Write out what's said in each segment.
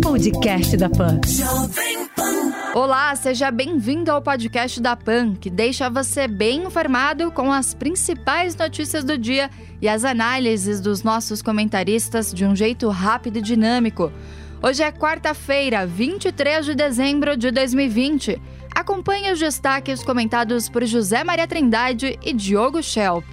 Podcast da Pan. Olá, seja bem-vindo ao podcast da PAN, que deixa você bem informado com as principais notícias do dia e as análises dos nossos comentaristas de um jeito rápido e dinâmico. Hoje é quarta-feira, 23 de dezembro de 2020. Acompanhe os destaques comentados por José Maria Trindade e Diogo Schelp.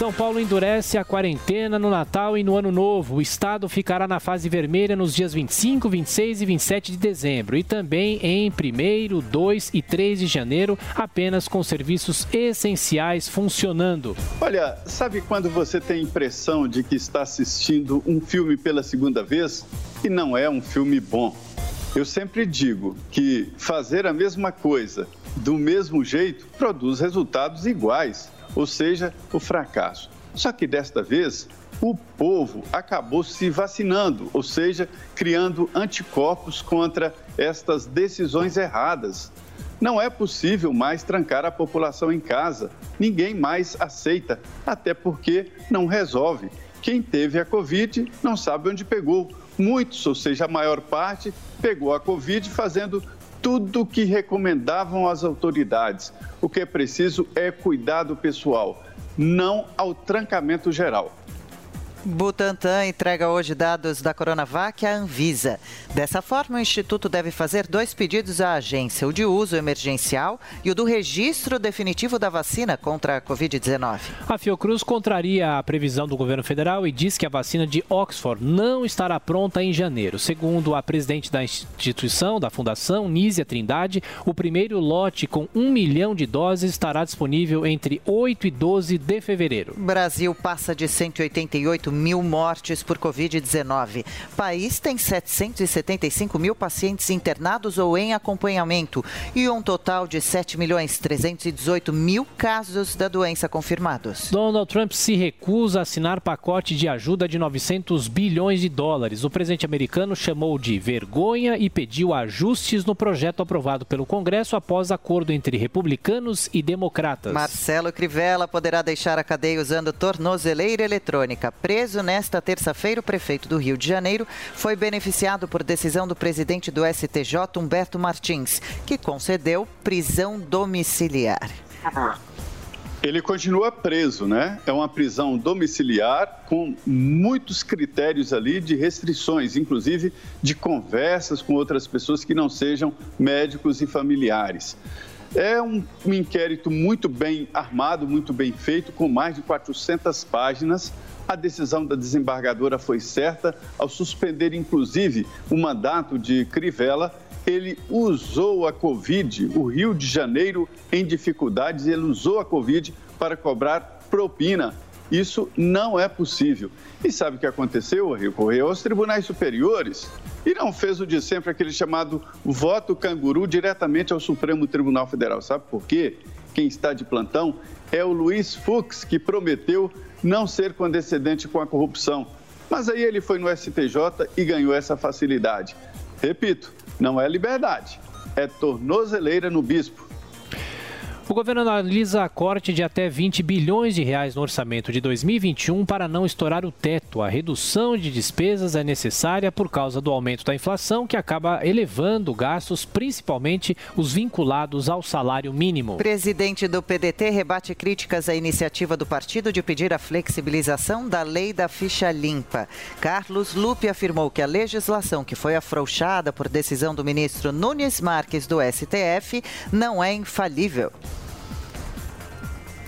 São Paulo endurece a quarentena no Natal e no Ano Novo. O estado ficará na fase vermelha nos dias 25, 26 e 27 de dezembro e também em 1, 2 e 3 de janeiro, apenas com serviços essenciais funcionando. Olha, sabe quando você tem a impressão de que está assistindo um filme pela segunda vez e não é um filme bom? Eu sempre digo que fazer a mesma coisa do mesmo jeito produz resultados iguais ou seja, o fracasso. Só que desta vez, o povo acabou se vacinando, ou seja, criando anticorpos contra estas decisões erradas. Não é possível mais trancar a população em casa. Ninguém mais aceita, até porque não resolve. Quem teve a Covid não sabe onde pegou. Muitos, ou seja, a maior parte, pegou a Covid fazendo tudo o que recomendavam as autoridades. O que é preciso é cuidado pessoal, não ao trancamento geral. Butantan entrega hoje dados da Coronavac à Anvisa. Dessa forma, o Instituto deve fazer dois pedidos à agência: o de uso emergencial e o do registro definitivo da vacina contra a Covid-19. A Fiocruz contraria a previsão do governo federal e diz que a vacina de Oxford não estará pronta em janeiro. Segundo a presidente da instituição, da Fundação, Nízia Trindade, o primeiro lote com um milhão de doses estará disponível entre 8 e 12 de fevereiro. Brasil passa de 188 mil mortes por Covid-19. O país tem 775 mil pacientes internados ou em acompanhamento e um total de 7 milhões 318 mil casos da doença confirmados. Donald Trump se recusa a assinar pacote de ajuda de 900 bilhões de dólares. O presidente americano chamou de vergonha e pediu ajustes no projeto aprovado pelo Congresso após acordo entre republicanos e democratas. Marcelo Crivella poderá deixar a cadeia usando tornozeleira eletrônica. Preso nesta terça-feira, o prefeito do Rio de Janeiro foi beneficiado por decisão do presidente do STJ, Humberto Martins, que concedeu prisão domiciliar. Ele continua preso, né? É uma prisão domiciliar com muitos critérios ali de restrições, inclusive de conversas com outras pessoas que não sejam médicos e familiares. É um inquérito muito bem armado, muito bem feito, com mais de 400 páginas a decisão da desembargadora foi certa ao suspender, inclusive, o mandato de Crivella. Ele usou a Covid, o Rio de Janeiro em dificuldades, ele usou a Covid para cobrar propina. Isso não é possível. E sabe o que aconteceu? Recorreu aos tribunais superiores e não fez o de sempre, aquele chamado voto canguru, diretamente ao Supremo Tribunal Federal. Sabe por quê? Quem está de plantão é o Luiz Fux, que prometeu não ser condescendente com a corrupção. Mas aí ele foi no STJ e ganhou essa facilidade. Repito, não é liberdade, é tornozeleira no bispo. O governo analisa a corte de até 20 bilhões de reais no orçamento de 2021 para não estourar o teto. A redução de despesas é necessária por causa do aumento da inflação, que acaba elevando gastos, principalmente os vinculados ao salário mínimo. Presidente do PDT rebate críticas à iniciativa do partido de pedir a flexibilização da lei da ficha limpa. Carlos Lupe afirmou que a legislação que foi afrouxada por decisão do ministro Nunes Marques do STF não é infalível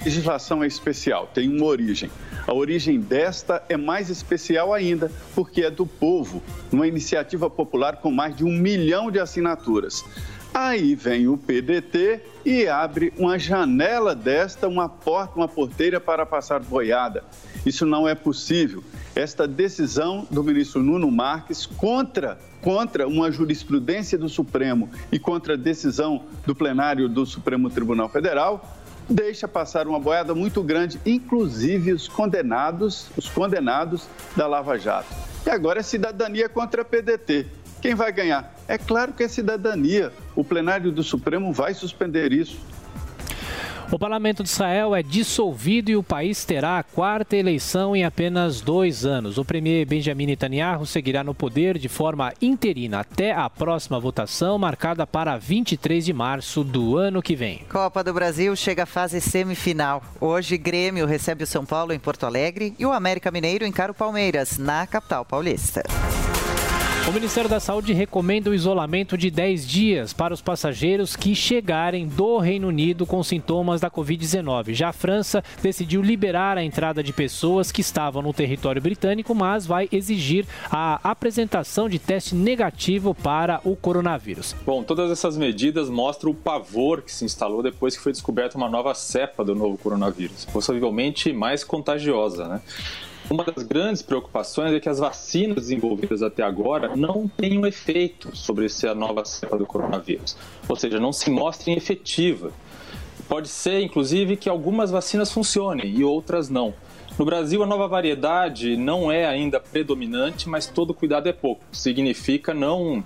legislação é especial, tem uma origem. A origem desta é mais especial ainda, porque é do povo, uma iniciativa popular com mais de um milhão de assinaturas. Aí vem o PDT e abre uma janela desta, uma porta, uma porteira para passar boiada. Isso não é possível. Esta decisão do ministro Nuno Marques contra, contra uma jurisprudência do Supremo e contra a decisão do plenário do Supremo Tribunal Federal deixa passar uma boiada muito grande, inclusive os condenados, os condenados da Lava Jato. E agora é cidadania contra a PDT. Quem vai ganhar? É claro que é cidadania. O plenário do Supremo vai suspender isso. O parlamento de Israel é dissolvido e o país terá a quarta eleição em apenas dois anos. O premier Benjamin Netanyahu seguirá no poder de forma interina até a próxima votação, marcada para 23 de março do ano que vem. Copa do Brasil chega à fase semifinal. Hoje, Grêmio recebe o São Paulo em Porto Alegre e o América Mineiro encara o Palmeiras, na capital paulista. O Ministério da Saúde recomenda o isolamento de 10 dias para os passageiros que chegarem do Reino Unido com sintomas da Covid-19. Já a França decidiu liberar a entrada de pessoas que estavam no território britânico, mas vai exigir a apresentação de teste negativo para o coronavírus. Bom, todas essas medidas mostram o pavor que se instalou depois que foi descoberta uma nova cepa do novo coronavírus, possivelmente mais contagiosa, né? Uma das grandes preocupações é que as vacinas desenvolvidas até agora não tenham efeito sobre essa nova cepa do coronavírus, ou seja, não se mostrem efetivas. Pode ser, inclusive, que algumas vacinas funcionem e outras não. No Brasil, a nova variedade não é ainda predominante, mas todo cuidado é pouco. Significa não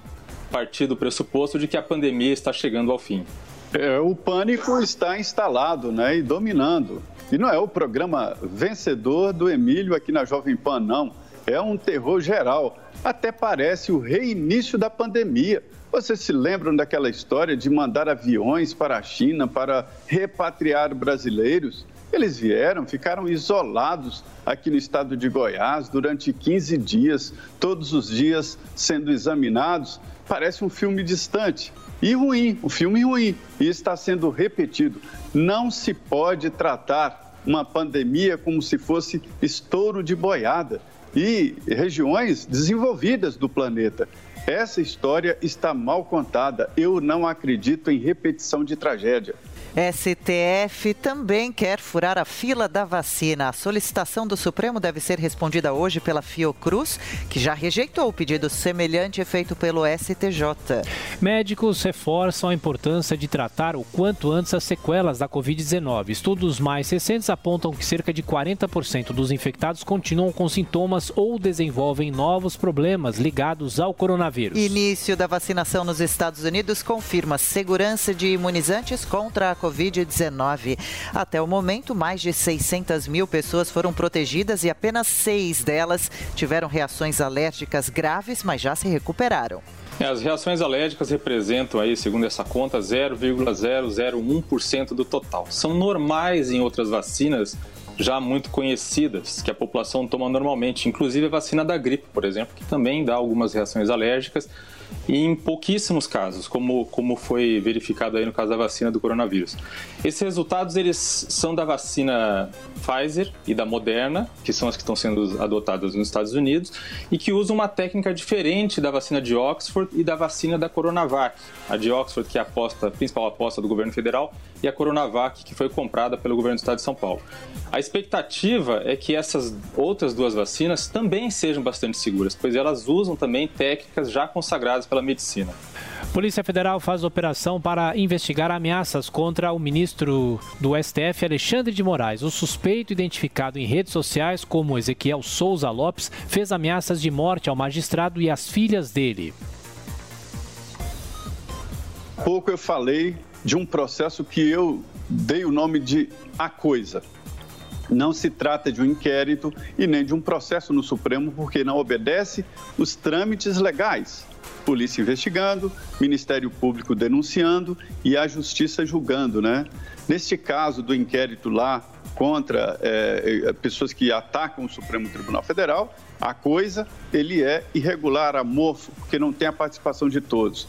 partir do pressuposto de que a pandemia está chegando ao fim. É, o pânico está instalado né, e dominando. E não é o programa vencedor do Emílio aqui na Jovem Pan, não. É um terror geral. Até parece o reinício da pandemia. Vocês se lembram daquela história de mandar aviões para a China para repatriar brasileiros? Eles vieram, ficaram isolados aqui no estado de Goiás durante 15 dias, todos os dias sendo examinados. Parece um filme distante e ruim, um filme ruim, e está sendo repetido. Não se pode tratar uma pandemia como se fosse estouro de boiada e regiões desenvolvidas do planeta. Essa história está mal contada. Eu não acredito em repetição de tragédia. STF também quer furar a fila da vacina. A solicitação do Supremo deve ser respondida hoje pela Fiocruz, que já rejeitou o pedido semelhante feito pelo STJ. Médicos reforçam a importância de tratar o quanto antes as sequelas da Covid-19. Estudos mais recentes apontam que cerca de 40% dos infectados continuam com sintomas ou desenvolvem novos problemas ligados ao coronavírus. Início da vacinação nos Estados Unidos confirma segurança de imunizantes contra a Covid-19. Até o momento, mais de 600 mil pessoas foram protegidas e apenas seis delas tiveram reações alérgicas graves, mas já se recuperaram. É, as reações alérgicas representam aí, segundo essa conta, 0,001% do total. São normais em outras vacinas já muito conhecidas que a população toma normalmente, inclusive a vacina da gripe, por exemplo, que também dá algumas reações alérgicas e em pouquíssimos casos, como, como foi verificado aí no caso da vacina do coronavírus. Esses resultados eles são da vacina Pfizer e da Moderna, que são as que estão sendo adotadas nos Estados Unidos, e que usam uma técnica diferente da vacina de Oxford e da vacina da Coronavac. A de Oxford, que é a, aposta, a principal aposta do governo federal, e a Coronavac, que foi comprada pelo governo do estado de São Paulo. A expectativa é que essas outras duas vacinas também sejam bastante seguras, pois elas usam também técnicas já consagradas pela medicina. Polícia Federal faz operação para investigar ameaças contra o ministro do STF, Alexandre de Moraes. O suspeito, identificado em redes sociais como Ezequiel Souza Lopes, fez ameaças de morte ao magistrado e às filhas dele. Pouco eu falei de um processo que eu dei o nome de A Coisa. Não se trata de um inquérito e nem de um processo no Supremo, porque não obedece os trâmites legais polícia investigando, Ministério Público denunciando e a Justiça julgando, né? Neste caso do inquérito lá contra é, pessoas que atacam o Supremo Tribunal Federal, a coisa ele é irregular, amorfo, porque não tem a participação de todos.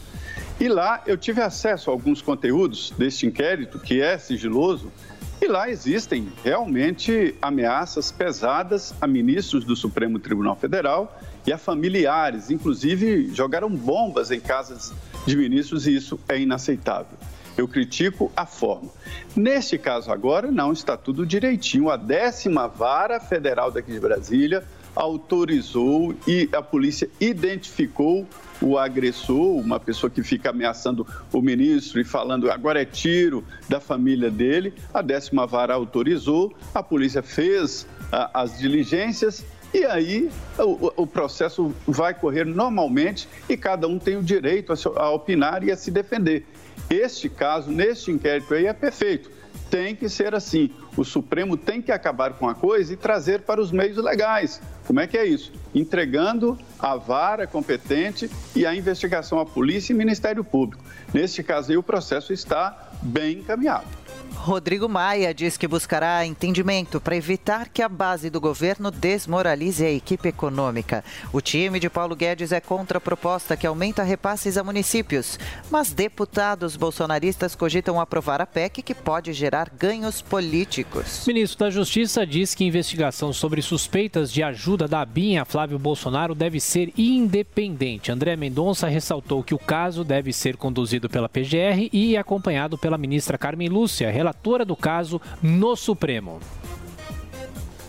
E lá eu tive acesso a alguns conteúdos deste inquérito, que é sigiloso, e lá existem realmente ameaças pesadas a ministros do Supremo Tribunal Federal e a familiares, inclusive jogaram bombas em casas de ministros e isso é inaceitável. Eu critico a forma. Neste caso agora, não está tudo direitinho. A décima vara federal daqui de Brasília autorizou e a polícia identificou o agressor, uma pessoa que fica ameaçando o ministro e falando agora é tiro da família dele. A décima vara autorizou, a polícia fez a, as diligências e aí o, o, processo vai correr normalmente e cada um tem o direito a, a opinar e a se defender. Este caso, neste inquérito aí, é perfeito. tem que ser assim. O Supremo tem que acabar com a coisa e trazer para os meios legais. Como é que é isso? Entregando a vara competente e a investigação à polícia e Ministério Público. Neste caso aí, o processo está bem encaminhado. Rodrigo Maia diz que buscará entendimento para evitar que a base do governo desmoralize a equipe econômica. O time de Paulo Guedes é contra a proposta que aumenta repasses a municípios, mas deputados bolsonaristas cogitam aprovar a PEC que pode gerar ganhos políticos. O ministro da Justiça diz que investigação sobre suspeitas de ajuda da BIM a Flávio Bolsonaro deve ser independente. André Mendonça ressaltou que o caso deve ser conduzido pela PGR e acompanhado pela ministra Carmen Lúcia, relatora do caso no Supremo.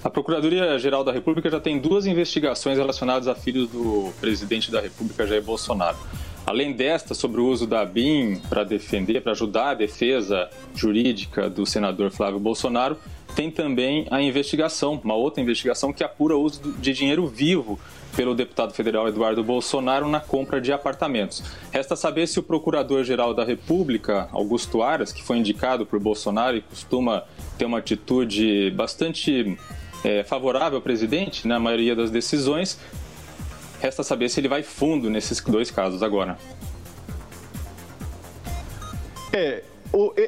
A Procuradoria-Geral da República já tem duas investigações relacionadas a filhos do presidente da República, Jair Bolsonaro. Além desta, sobre o uso da BIM para defender, para ajudar a defesa jurídica do senador Flávio Bolsonaro, tem também a investigação, uma outra investigação que apura o uso de dinheiro vivo pelo deputado federal Eduardo Bolsonaro na compra de apartamentos. Resta saber se o Procurador-Geral da República, Augusto Aras, que foi indicado por Bolsonaro e costuma ter uma atitude bastante é, favorável ao presidente na maioria das decisões, resta saber se ele vai fundo nesses dois casos agora. É,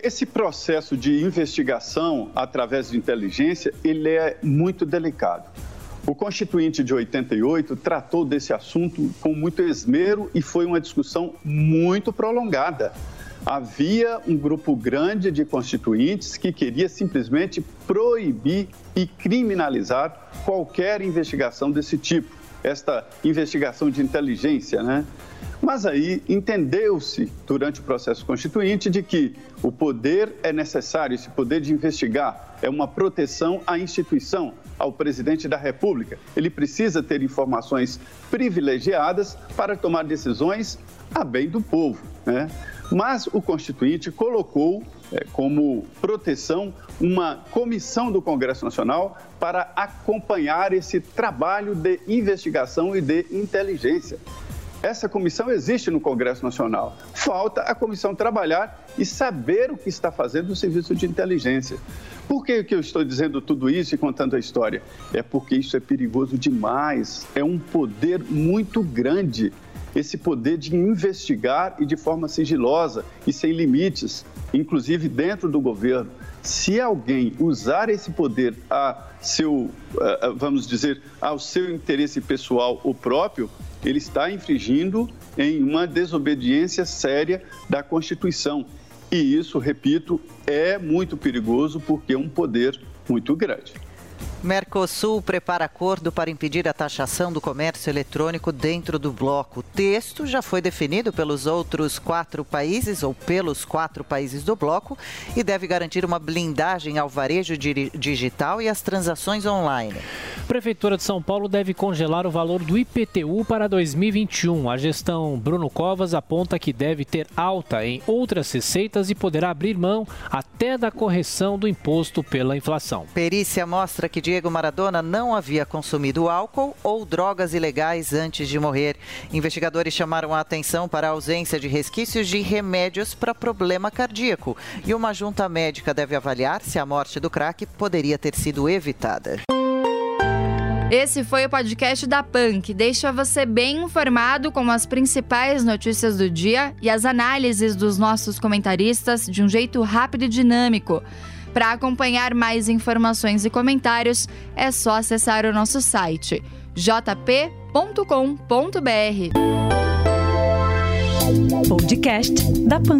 esse processo de investigação através de inteligência, ele é muito delicado. O Constituinte de 88 tratou desse assunto com muito esmero e foi uma discussão muito prolongada. Havia um grupo grande de constituintes que queria simplesmente proibir e criminalizar qualquer investigação desse tipo, esta investigação de inteligência, né? Mas aí entendeu-se durante o processo constituinte de que o poder é necessário, esse poder de investigar é uma proteção à instituição, ao presidente da República. Ele precisa ter informações privilegiadas para tomar decisões a bem do povo. Né? Mas o Constituinte colocou é, como proteção uma comissão do Congresso Nacional para acompanhar esse trabalho de investigação e de inteligência. Essa comissão existe no Congresso Nacional. Falta a comissão trabalhar e saber o que está fazendo o serviço de inteligência. Por que, que eu estou dizendo tudo isso e contando a história? É porque isso é perigoso demais. É um poder muito grande. Esse poder de investigar e de forma sigilosa e sem limites, inclusive dentro do governo. Se alguém usar esse poder a seu, vamos dizer, ao seu interesse pessoal ou próprio, ele está infringindo em uma desobediência séria da Constituição. E isso, repito, é muito perigoso porque é um poder muito grande. Mercosul prepara acordo para impedir a taxação do comércio eletrônico dentro do bloco. O texto já foi definido pelos outros quatro países ou pelos quatro países do bloco e deve garantir uma blindagem ao varejo digital e às transações online. Prefeitura de São Paulo deve congelar o valor do IPTU para 2021. A gestão Bruno Covas aponta que deve ter alta em outras receitas e poderá abrir mão até da correção do imposto pela inflação. Perícia mostra que Diego Maradona não havia consumido álcool ou drogas ilegais antes de morrer. Investigadores chamaram a atenção para a ausência de resquícios de remédios para problema cardíaco e uma junta médica deve avaliar se a morte do craque poderia ter sido evitada. Esse foi o podcast da PAN, que deixa você bem informado com as principais notícias do dia e as análises dos nossos comentaristas de um jeito rápido e dinâmico. Para acompanhar mais informações e comentários, é só acessar o nosso site jp.com.br. Podcast da Pan.